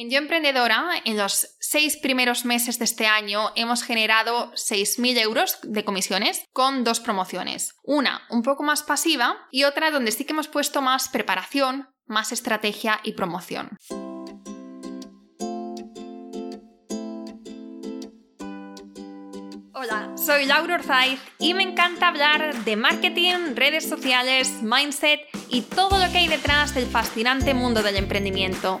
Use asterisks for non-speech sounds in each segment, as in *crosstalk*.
En Yo Emprendedora, en los seis primeros meses de este año, hemos generado 6.000 euros de comisiones con dos promociones. Una un poco más pasiva y otra donde sí que hemos puesto más preparación, más estrategia y promoción. Hola, soy Laura Orzaiz y me encanta hablar de marketing, redes sociales, mindset y todo lo que hay detrás del fascinante mundo del emprendimiento.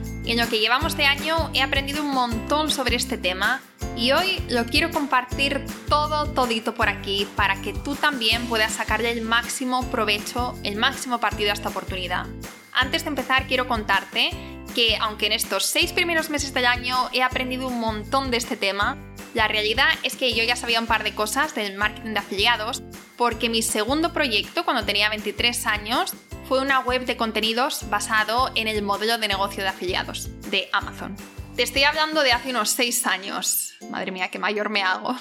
en lo que llevamos de año he aprendido un montón sobre este tema y hoy lo quiero compartir todo, todito por aquí para que tú también puedas sacarle el máximo provecho, el máximo partido a esta oportunidad. Antes de empezar quiero contarte que aunque en estos seis primeros meses del año he aprendido un montón de este tema, la realidad es que yo ya sabía un par de cosas del marketing de afiliados porque mi segundo proyecto, cuando tenía 23 años, fue una web de contenidos basado en el modelo de negocio de afiliados de Amazon. Te estoy hablando de hace unos 6 años. Madre mía, qué mayor me hago.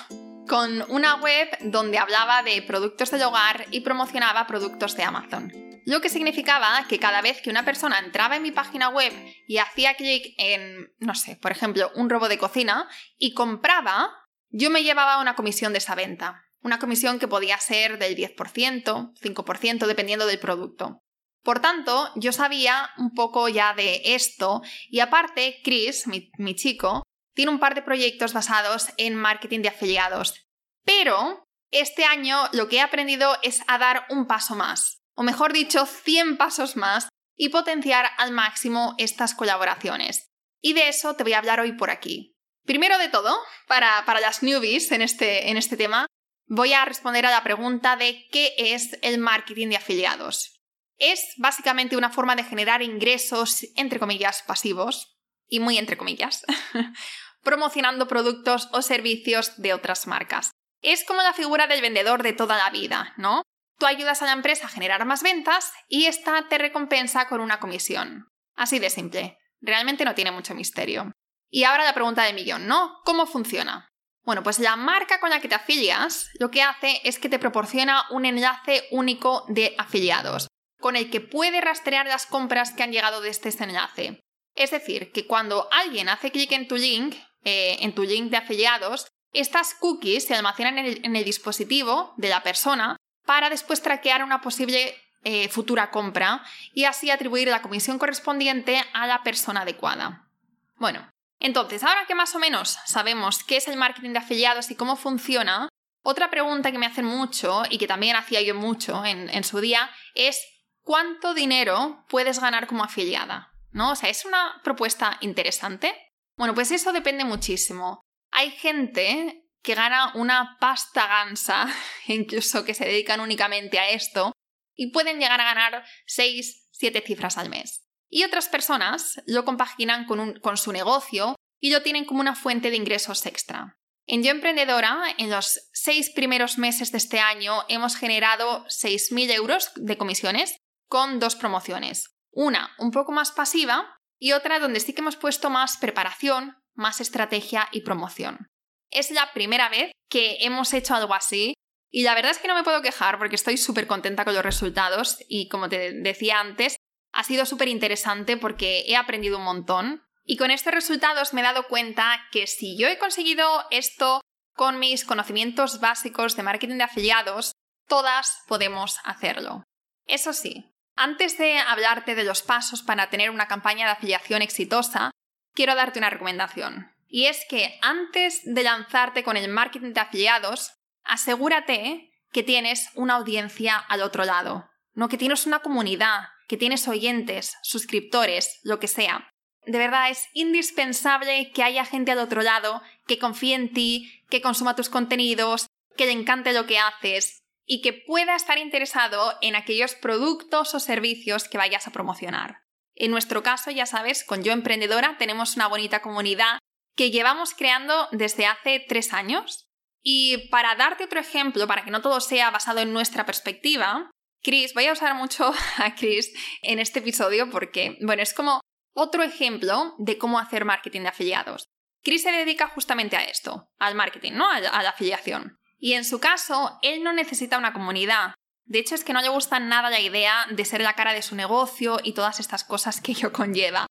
Con una web donde hablaba de productos del hogar y promocionaba productos de Amazon. Lo que significaba que cada vez que una persona entraba en mi página web y hacía clic en, no sé, por ejemplo, un robo de cocina y compraba, yo me llevaba una comisión de esa venta. Una comisión que podía ser del 10%, 5%, dependiendo del producto. Por tanto, yo sabía un poco ya de esto y aparte, Chris, mi, chico, tiene un par de proyectos basados en marketing de afiliados. Pero este año lo que he aprendido es a dar un paso más, o mejor dicho, 100 pasos más y potenciar al máximo estas colaboraciones. Y de eso te voy a hablar hoy por aquí. Primero de todo, para, para las newbies en este, en este tema, voy a responder a la pregunta de qué es el marketing de afiliados es básicamente una forma de generar ingresos, entre comillas, pasivos, y muy entre comillas, *laughs* promocionando productos o servicios de otras marcas. Es como la figura del vendedor de toda la vida, ¿no? Tú ayudas a la empresa a generar más ventas y esta te recompensa con una comisión. Así de simple. Realmente no tiene mucho misterio. Y ahora la pregunta del millón, ¿no? ¿Cómo funciona? Bueno, pues la marca con la que te afilias lo que hace es que te proporciona un enlace único de afiliados con el que puede rastrear las compras que han llegado desde este enlace. Es decir, que cuando alguien hace clic en tu link, eh, en tu link de afiliados, estas cookies se almacenan en el, dispositivo de la persona para después traquear una posible eh, futura compra y así atribuir la comisión correspondiente a la persona adecuada. Bueno, entonces, ahora que más o menos sabemos qué es el marketing de afiliados y cómo funciona, otra pregunta que me hacen mucho y que también hacía yo mucho en su día es cuánto dinero puedes ganar como afiliada, ¿no? O sea, ¿es una propuesta interesante? Bueno, pues eso depende muchísimo. Hay gente que gana una pasta gansa, *laughs* incluso que se dedican únicamente a esto, y pueden llegar a ganar 6, 7 cifras al mes. Y otras personas lo compaginan con, con su negocio y lo tienen como una fuente de ingresos extra. En Yo Emprendedora, en los seis primeros meses de este año, hemos generado 6.000 euros de comisiones con dos promociones. Una un poco más pasiva y otra donde sí que hemos puesto más preparación, más estrategia y promoción. Es la primera vez que hemos hecho algo así y la verdad es que no me puedo quejar porque estoy súper contenta con los resultados y como te decía antes, ha sido súper interesante porque he aprendido un montón y con estos resultados me he dado cuenta que si yo he conseguido esto con mis conocimientos básicos de marketing de afiliados, todas podemos hacerlo. Eso sí, antes de hablarte de los pasos para tener una campaña de afiliación exitosa, quiero darte una recomendación. Y es que antes de lanzarte con el marketing de afiliados, asegúrate que tienes una audiencia al otro lado, no que tienes una comunidad, que tienes oyentes, suscriptores, lo que sea. De verdad es indispensable que haya gente al otro lado que confíe en ti, que consuma tus contenidos, que le encante lo que haces y que pueda estar interesado en aquellos productos o servicios que vayas a promocionar. En nuestro caso, ya sabes, con Yo Emprendedora tenemos una bonita comunidad que llevamos creando desde hace tres años. Y para darte otro ejemplo, para que no todo sea basado en nuestra perspectiva, Chris, voy a usar mucho *laughs* a Chris en este episodio porque, bueno, es como otro ejemplo de cómo hacer marketing de afiliados. Chris se dedica justamente a esto, al marketing, ¿no? A la afiliación. Y en su caso, él no necesita una comunidad. De hecho, es que no le gusta nada la idea de ser la cara de su negocio y todas estas cosas que ello *laughs* conlleva.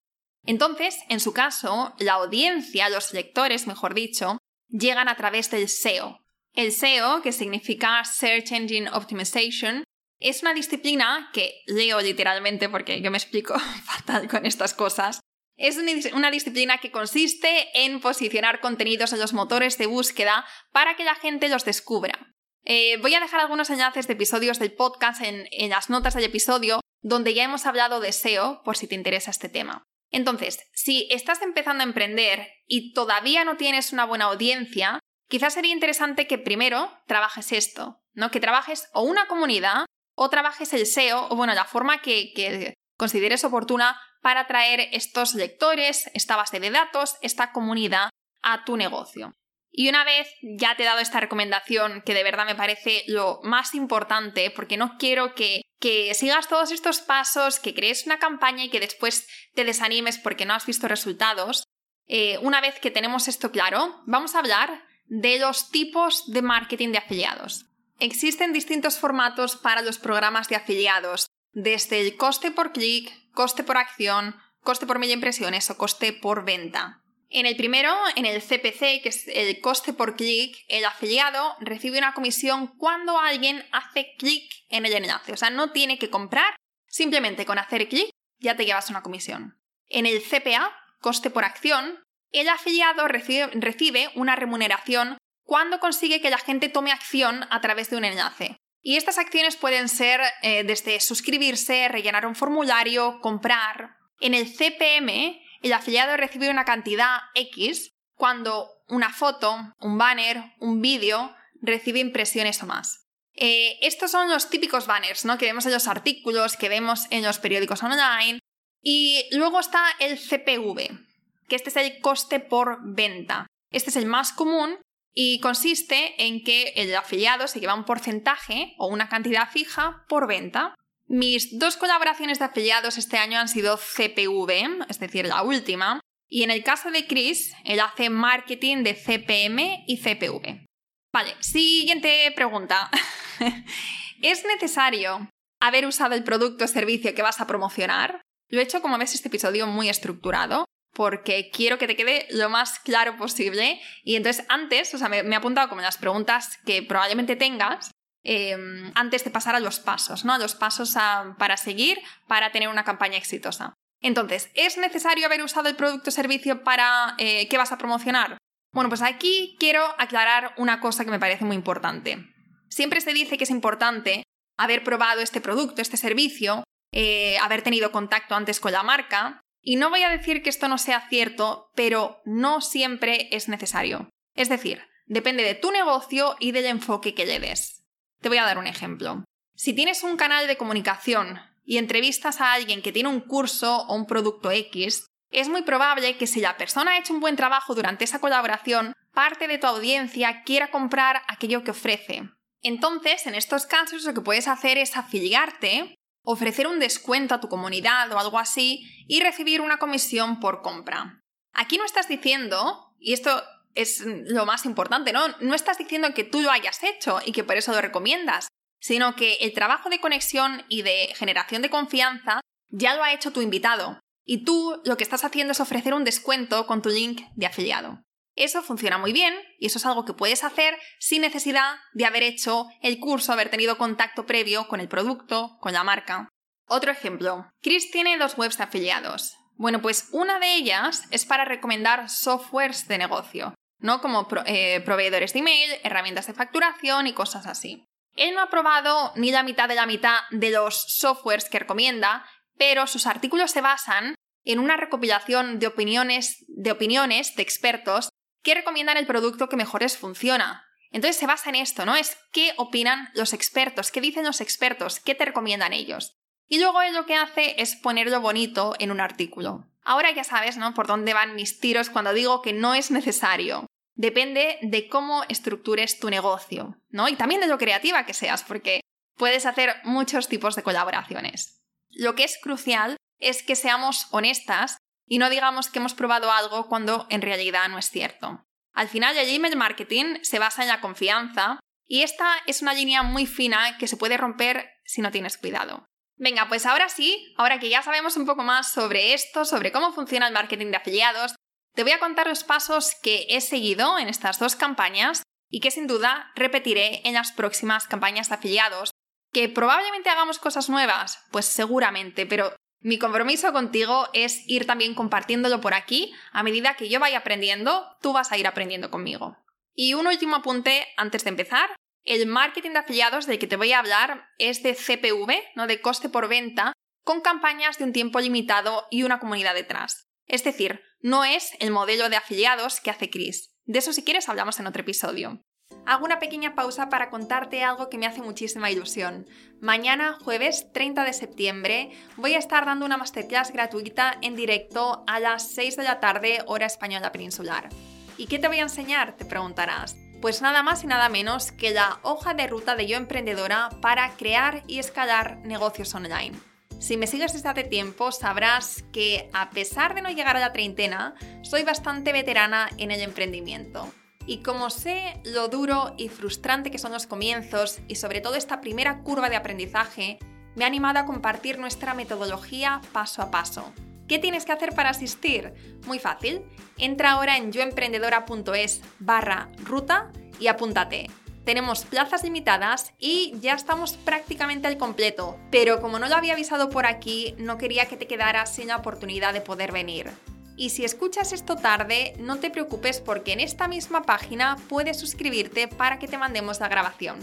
Entonces, en su caso, la audiencia, los lectores, mejor dicho, llegan a través del SEO. El SEO, que significa Search Engine Optimization, es una disciplina que leo literalmente porque yo me explico *laughs* fatal con estas cosas. Es una disciplina que consiste en posicionar contenidos en los motores de búsqueda para que la gente los descubra. Eh, voy a dejar algunos enlaces de episodios del podcast en, en las notas del episodio donde ya hemos hablado de SEO por si te interesa este tema. Entonces, si estás empezando a emprender y todavía no tienes una buena audiencia, quizás sería interesante que primero trabajes esto, ¿no? Que trabajes o una comunidad o trabajes el SEO o bueno, la forma que, que consideres oportuna para traer estos lectores, esta base de datos, esta comunidad a tu negocio. Y una vez ya te he dado esta recomendación, que de verdad me parece lo más importante, porque no quiero que, que sigas todos estos pasos, que crees una campaña y que después te desanimes porque no has visto resultados, eh, una vez que tenemos esto claro, vamos a hablar de los tipos de marketing de afiliados. Existen distintos formatos para los programas de afiliados, desde el coste por clic, coste por acción, coste por mil impresiones o coste por venta. En el primero, en el CPC, que es el coste por clic, el afiliado recibe una comisión cuando alguien hace clic en el enlace. O sea, no tiene que comprar, simplemente con hacer clic ya te llevas una comisión. En el CPA, coste por acción, el afiliado recibe, una remuneración cuando consigue que la gente tome acción a través de un enlace. Y estas acciones pueden ser eh, desde suscribirse, rellenar un formulario, comprar. En el CPM, el afiliado recibe una cantidad X cuando una foto, un banner, un vídeo recibe impresiones o más. Eh, estos son los típicos banners ¿no? que vemos en los artículos, que vemos en los periódicos online. Y luego está el CPV, que este es el coste por venta. Este es el más común y consiste en que el afiliado se lleva un porcentaje o una cantidad fija por venta. Mis dos colaboraciones de afiliados este año han sido CPV, es decir, la última, y en el caso de Chris, él hace marketing de CPM y CPV. Vale, siguiente pregunta. *laughs* ¿Es necesario haber usado el producto o servicio que vas a promocionar? Lo he hecho, como ves, este episodio muy estructurado porque quiero que te quede lo más claro posible. Y entonces antes, o sea, me, he apuntado como las preguntas que probablemente tengas Em, antes de pasar a los pasos, ¿no? A los pasos para seguir para tener una campaña exitosa. Entonces, ¿es necesario haber usado el producto o servicio para eh, qué vas a promocionar? Bueno, pues aquí quiero aclarar una cosa que me parece muy importante. Siempre se dice que es importante haber probado este producto, este servicio, eh, haber tenido contacto antes con la marca, y no voy a decir que esto no sea cierto, pero no siempre es necesario. Es decir, depende de tu negocio y del enfoque que le des. Te voy a dar un ejemplo. Si tienes un canal de comunicación y entrevistas a alguien que tiene un curso o un producto X, es muy probable que si la persona ha hecho un buen trabajo durante esa colaboración, parte de tu audiencia quiera comprar aquello que ofrece. Entonces, en estos casos lo que puedes hacer es afiliarte, ofrecer un descuento a tu comunidad o algo así y recibir una comisión por compra. Aquí no estás diciendo, y esto es lo más importante, ¿no? No estás diciendo que tú lo hayas hecho y que por eso lo recomiendas, sino que el trabajo de conexión y de generación de confianza ya lo ha hecho tu invitado. Y tú lo que estás haciendo es ofrecer un descuento con tu link de afiliado. Eso funciona muy bien y eso es algo que puedes hacer sin necesidad de haber hecho el curso, haber tenido contacto previo con el producto, con la marca. Otro ejemplo. Chris tiene dos webs afiliados. Bueno, pues una de ellas es para recomendar softwares de negocio. ¿no? Como eh, proveedores de email, herramientas de facturación y cosas así. Él no ha probado ni la mitad de la mitad de los softwares que recomienda, pero sus artículos se basan en una recopilación de opiniones, de opiniones de expertos que recomiendan el producto que mejor les funciona. Entonces se basa en esto, ¿no? Es qué opinan los expertos, qué dicen los expertos, qué te recomiendan ellos. Y luego él lo que hace es ponerlo bonito en un artículo. Ahora ya sabes, ¿no? Por dónde van mis tiros cuando digo que no es necesario. Depende de cómo estructures tu negocio, ¿no? Y también de lo creativa que seas, porque puedes hacer muchos tipos de colaboraciones. Lo que es crucial es que seamos honestas y no digamos que hemos probado algo cuando en realidad no es cierto. Al final el email marketing se basa en la confianza y esta es una línea muy fina que se puede romper si no tienes cuidado. Venga, pues ahora sí, ahora que ya sabemos un poco más sobre esto, sobre cómo funciona el marketing de afiliados, te voy a contar los pasos que he seguido en estas dos campañas y que sin duda repetiré en las próximas campañas de afiliados. ¿Que probablemente hagamos cosas nuevas? Pues seguramente, pero mi compromiso contigo es ir también compartiéndolo por aquí. A medida que yo vaya aprendiendo, tú vas a ir aprendiendo conmigo. Y un último apunte antes de empezar. El marketing de afiliados del que te voy a hablar es de CPV, no de coste por venta, con campañas de un tiempo limitado y una comunidad detrás. Es decir, no es el modelo de afiliados que hace Chris. De eso si quieres hablamos en otro episodio hago una pequeña pausa para contarte algo que me hace muchísima ilusión. Mañana, jueves 30 de septiembre, voy a estar dando una masterclass gratuita en directo a las 6 de la tarde, hora española peninsular. ¿Y qué te voy a enseñar? Te preguntarás. Pues nada más y nada menos que la hoja de ruta de Yo Emprendedora para crear y escalar negocios online. Si me sigues desde hace tiempo, sabrás que a pesar de no llegar a la treintena, soy bastante veterana en el emprendimiento. Y como sé lo duro y frustrante que son los comienzos y sobre todo esta primera curva de aprendizaje, me ha animado a compartir nuestra metodología paso a paso. ¿Qué tienes que hacer para asistir? Muy fácil. Entra ahora en yoemprendedora.es barra ruta y apúntate. Tenemos plazas limitadas y ya estamos prácticamente al completo, pero como no lo había avisado por aquí, no quería que te quedaras sin la oportunidad de poder venir. Y si escuchas esto tarde, no te preocupes porque en esta misma página puedes suscribirte para que te mandemos la grabación.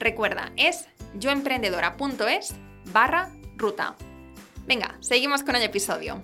Recuerda, es yoemprendedora.es barra ruta. Venga, seguimos con el episodio.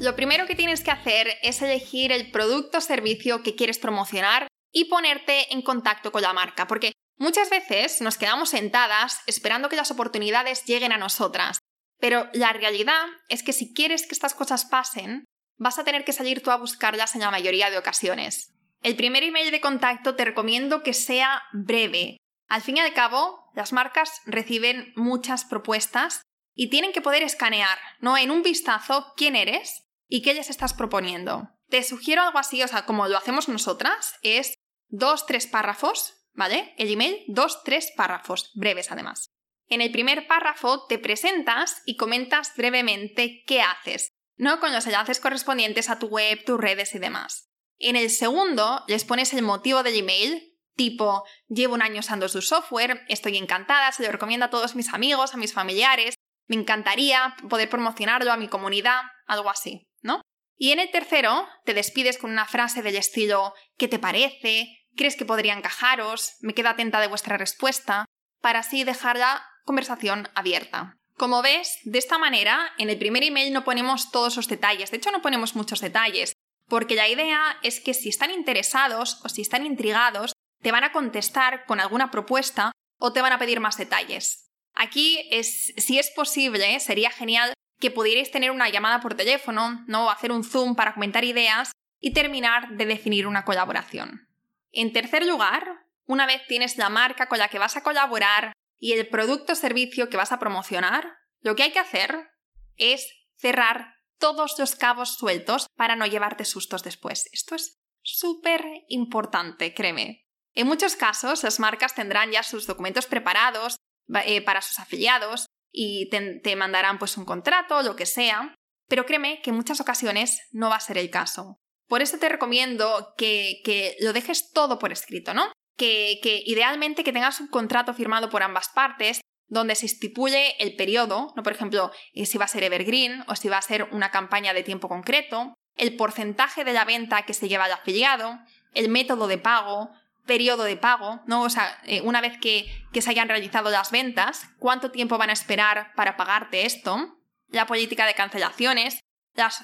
Lo primero que tienes que hacer es elegir el producto o servicio que quieres promocionar y ponerte en contacto con la marca, porque muchas veces nos quedamos sentadas esperando que las oportunidades lleguen a nosotras. Pero la realidad es que si quieres que estas cosas pasen, vas a tener que salir tú a buscarlas en la mayoría de ocasiones. El primer email de contacto te recomiendo que sea breve. Al fin y al cabo, las marcas reciben muchas propuestas y tienen que poder escanear, ¿no? En un vistazo quién eres y qué les estás proponiendo. Te sugiero algo así, o sea, como lo hacemos nosotras, es dos, tres párrafos, ¿vale? El email, dos, tres párrafos, breves además. En el primer párrafo te presentas y comentas brevemente qué haces, ¿no? Con los enlaces correspondientes a tu web, tus redes y demás. En el segundo, les pones el motivo del email, tipo, llevo un año usando su software, estoy encantada, se lo recomiendo a todos mis amigos, a mis familiares, me encantaría poder promocionarlo a mi comunidad, algo así, ¿no? Y en el tercero, te despides con una frase del estilo, ¿qué te parece? ¿Crees que podría encajaros? Me quedo atenta de vuestra respuesta, para así dejar la conversación abierta. Como ves, de esta manera, en el primer email no ponemos todos los detalles, de hecho no ponemos muchos detalles, porque la idea es que si están interesados o si están intrigados, te van a contestar con alguna propuesta o te van a pedir más detalles. Aquí, es, si es posible, sería genial que pudierais tener una llamada por teléfono, ¿no? hacer un Zoom para comentar ideas y terminar de definir una colaboración. En tercer lugar, una vez tienes la marca con la que vas a colaborar, y el producto o servicio que vas a promocionar, lo que hay que hacer es cerrar todos los cabos sueltos para no llevarte sustos después. Esto es súper importante, créeme. En muchos casos, las marcas tendrán ya sus documentos preparados eh, para sus afiliados y te, mandarán pues un contrato, lo que sea, pero créeme que en muchas ocasiones no va a ser el caso. Por eso te recomiendo que, que lo dejes todo por escrito, ¿no? Que, idealmente que tengas un contrato firmado por ambas partes donde se estipule el periodo, ¿no? por ejemplo, eh, si va a ser evergreen o si va a ser una campaña de tiempo concreto, el porcentaje de la venta que se lleva al afiliado, el método de pago, periodo de pago, ¿no? O sea, eh, una vez que, que se hayan realizado las ventas, cuánto tiempo van a esperar para pagarte esto. la política de cancelaciones,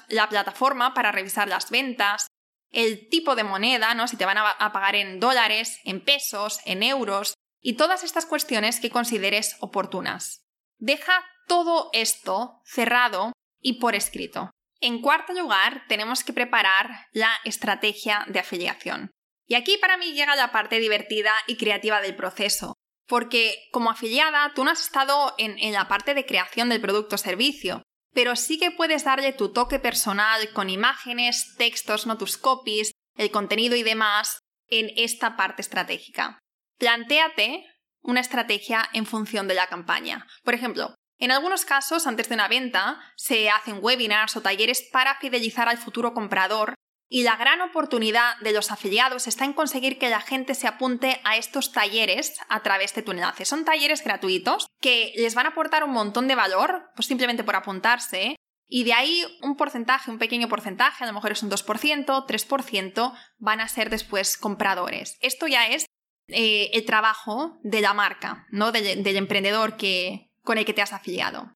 la plataforma para revisar las ventas, el tipo de moneda, ¿no? Si te van a pagar en dólares, en pesos, en euros, y todas estas cuestiones que consideres oportunas. Deja todo esto cerrado y por escrito. En cuarto lugar, tenemos que preparar la estrategia de afiliación. Y aquí para mí llega la parte divertida y creativa del proceso, porque como afiliada tú no has estado en, en la parte de creación del producto o servicio, pero sí que puedes darle tu toque personal con imágenes, textos, no tus copies, el contenido y demás en esta parte estratégica. Plantéate una estrategia en función de la campaña. Por ejemplo, en algunos casos, antes de una venta, se hacen webinars o talleres para fidelizar al futuro comprador y la gran oportunidad de los afiliados está en conseguir que la gente se apunte a estos talleres a través de tu enlace. Son talleres gratuitos que les van a aportar un montón de valor, pues simplemente por apuntarse. Y de ahí un porcentaje, un pequeño porcentaje, a lo mejor es un 2%, 3%, van a ser después compradores. Esto ya es eh, el trabajo de la marca, ¿no? del, del emprendedor que, con el que te has afiliado.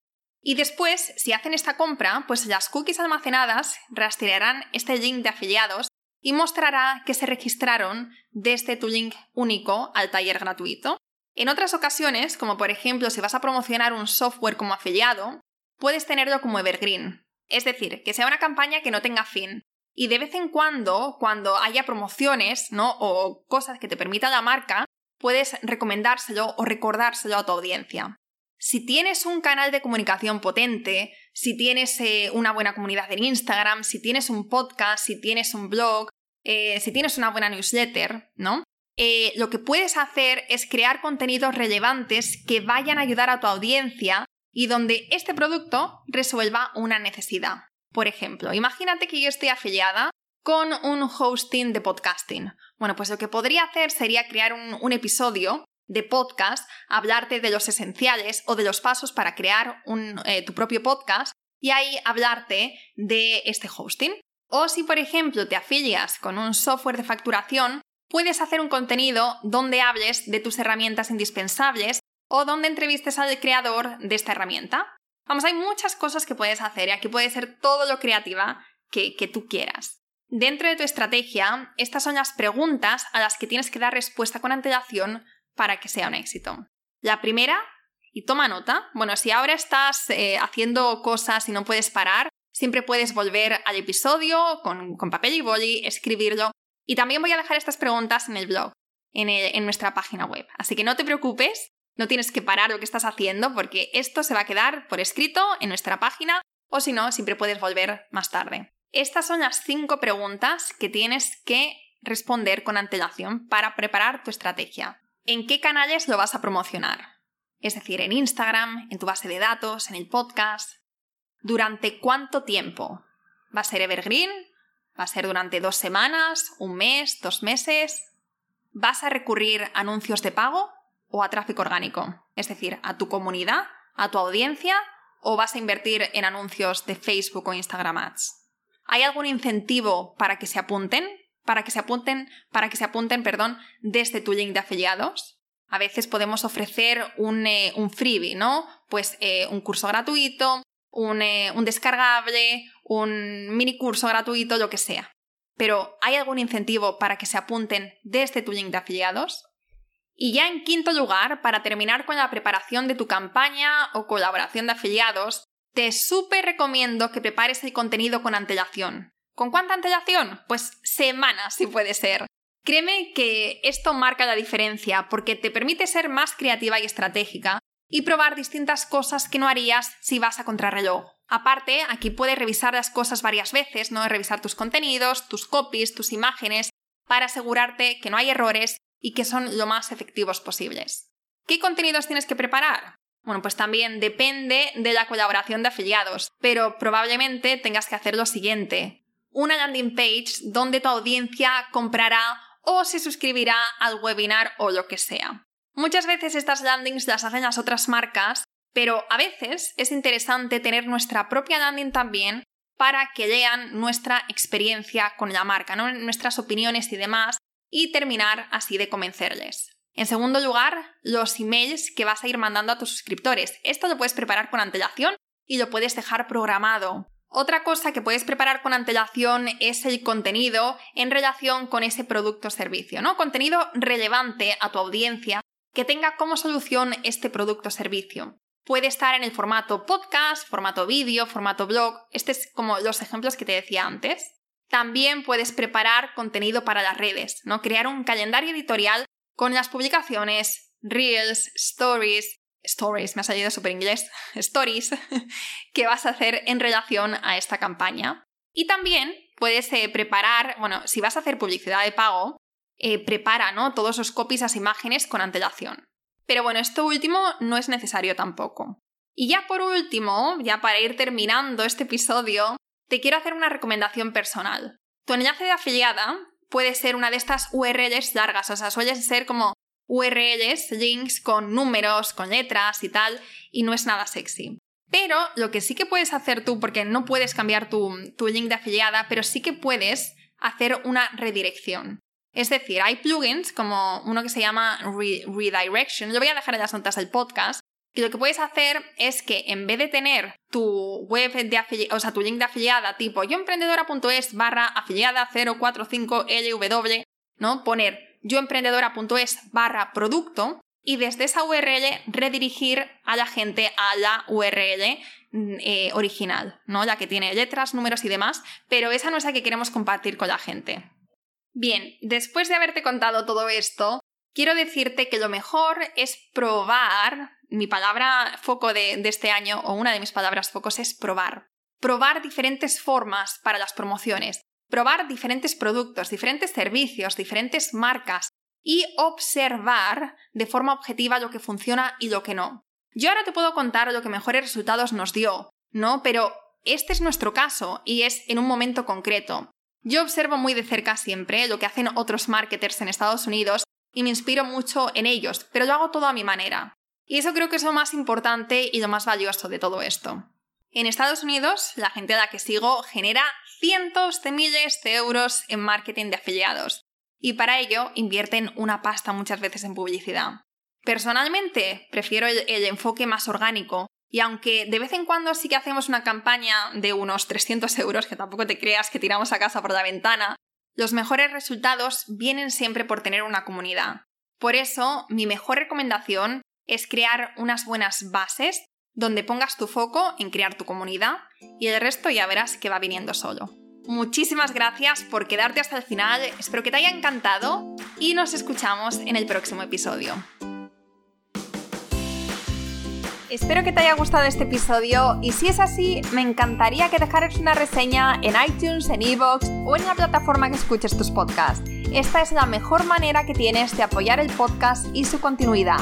Y después, si hacen esta compra, pues las cookies almacenadas rastrearán este link de afiliados y mostrará que se registraron desde tu link único al taller gratuito. En otras ocasiones, como por ejemplo si vas a promocionar un software como afiliado, puedes tenerlo como evergreen, es decir, que sea una campaña que no tenga fin. Y de vez en cuando, cuando haya promociones, ¿no? o cosas que te permita la marca, puedes recomendárselo o recordárselo a tu audiencia. Si tienes un canal de comunicación potente, si tienes eh, una buena comunidad en Instagram, si tienes un podcast, si tienes un blog, eh, si tienes una buena newsletter, ¿no? Eh, lo que puedes hacer es crear contenidos relevantes que vayan a ayudar a tu audiencia y donde este producto resuelva una necesidad. Por ejemplo, imagínate que yo esté afiliada con un hosting de podcasting. Bueno, pues lo que podría hacer sería crear un episodio de podcast, hablarte de los esenciales o de los pasos para crear eh, tu propio podcast y ahí hablarte de este hosting. O si, por ejemplo, te afilias con un software de facturación, puedes hacer un contenido donde hables de tus herramientas indispensables o donde entrevistes al creador de esta herramienta. Vamos, hay muchas cosas que puedes hacer y aquí puede ser todo lo creativa que, que tú quieras. Dentro de tu estrategia, estas son las preguntas a las que tienes que dar respuesta con antelación para que sea un éxito. La primera, y toma nota, bueno, si ahora estás eh, haciendo cosas y no puedes parar, siempre puedes volver al episodio con, papel y boli, escribirlo. Y también voy a dejar estas preguntas en el blog, en, en nuestra página web. Así que no te preocupes, no tienes que parar lo que estás haciendo porque esto se va a quedar por escrito en nuestra página o si no, siempre puedes volver más tarde. Estas son las cinco preguntas que tienes que responder con antelación para preparar tu estrategia en qué canales lo vas a promocionar. Es decir, en Instagram, en tu base de datos, en el podcast. ¿Durante cuánto tiempo? ¿Va a ser evergreen? ¿Va a ser durante dos semanas, un mes, dos meses? ¿Vas a recurrir a anuncios de pago o a tráfico orgánico? Es decir, a tu comunidad, a tu audiencia o vas a invertir en anuncios de Facebook o Instagram Ads? ¿Hay algún incentivo para que se apunten? Para que se apunten, para que se apunten, perdón, desde tu link de afiliados. A veces podemos ofrecer un, eh, freebie, ¿no? Pues eh, un curso gratuito, un, eh, un descargable, un mini curso gratuito, lo que sea. Pero ¿hay algún incentivo para que se apunten desde tu link de afiliados? Y ya en quinto lugar, para terminar con la preparación de tu campaña o colaboración de afiliados, te súper recomiendo que prepares el contenido con antelación. ¿Con cuánta antelación? Pues semanas, si puede ser. Créeme que esto marca la diferencia porque te permite ser más creativa y estratégica y probar distintas cosas que no harías si vas a contrarreloj. Aparte, aquí puedes revisar las cosas varias veces, ¿no? Revisar tus contenidos, tus copies, tus imágenes, para asegurarte que no hay errores y que son lo más efectivos posibles. ¿Qué contenidos tienes que preparar? Bueno, pues también depende de la colaboración de afiliados, pero probablemente tengas que hacer lo siguiente una landing page donde tu audiencia comprará o se suscribirá al webinar o lo que sea. Muchas veces estas landings las hacen las otras marcas, pero a veces es interesante tener nuestra propia landing también para que lean nuestra experiencia con la marca, nuestras opiniones y demás, y terminar así de convencerles. En segundo lugar, los emails que vas a ir mandando a tus suscriptores. Esto lo puedes preparar con antelación y lo puedes dejar programado. Otra cosa que puedes preparar con antelación es el contenido en relación con ese producto o servicio, ¿no? Contenido relevante a tu audiencia que tenga como solución este producto o servicio. Puede estar en el formato podcast, formato vídeo, formato blog. Este es como los ejemplos que te decía antes. También puedes preparar contenido para las redes, ¿no? Crear un calendario editorial con las publicaciones, reels, stories, stories, me ha salido súper inglés, *laughs* stories, *laughs* que vas a hacer en relación a esta campaña. Y también puedes eh, preparar, bueno, si vas a hacer publicidad de pago, eh, prepara ¿no? todos los copies, las imágenes con antelación. Pero bueno, esto último no es necesario tampoco. Y ya por último, ya para ir terminando este episodio, te quiero hacer una recomendación personal. Tu enlace de afiliada puede ser una de estas URLs largas, o sea, suele ser como URLs, links con números, con letras y tal, y no es nada sexy. Pero lo que sí que puedes hacer tú, porque no puedes cambiar tu, link de afiliada, pero sí que puedes hacer una redirección. Es decir, hay plugins como uno que se llama Redirection, lo voy a dejar en las notas del podcast, y lo que puedes hacer es que en vez de tener tu web de afiliada, o sea, tu link de afiliada tipo yoemprendedora.es barra afiliada 045LW, ¿no? Poner yoemprendedora.es barra producto y desde esa URL redirigir a la gente a la URL mm, eh, original, ¿no? La que tiene letras, números y demás, pero esa no es la que queremos compartir con la gente. Bien, después de haberte contado todo esto, quiero decirte que lo mejor es probar, mi palabra foco de, este año, o una de mis palabras focos es probar. Probar diferentes formas para las promociones, probar diferentes productos, diferentes servicios, diferentes marcas y observar de forma objetiva lo que funciona y lo que no. Yo ahora te puedo contar lo que mejores resultados nos dio, ¿no? Pero este es nuestro caso y es en un momento concreto. Yo observo muy de cerca siempre lo que hacen otros marketers en Estados Unidos y me inspiro mucho en ellos, pero lo hago todo a mi manera. Y eso creo que es lo más importante y lo más valioso de todo esto. En Estados Unidos, la gente a la que sigo genera cientos de miles de euros en marketing de afiliados y para ello invierten una pasta muchas veces en publicidad. Personalmente, prefiero el, el enfoque más orgánico, y aunque de vez en cuando sí que hacemos una campaña de unos 300 euros, que tampoco te creas que tiramos a casa por la ventana, los mejores resultados vienen siempre por tener una comunidad. Por eso, mi mejor recomendación es crear unas buenas bases donde pongas tu foco en crear tu comunidad y el resto ya verás que va viniendo solo. Muchísimas gracias por quedarte hasta el final, espero que te haya encantado y nos escuchamos en el próximo episodio. Espero que te haya gustado este episodio y si es así, me encantaría que dejaras una reseña en iTunes, en Evox o en la plataforma que escuches tus podcasts. Esta es la mejor manera que tienes de apoyar el podcast y su continuidad.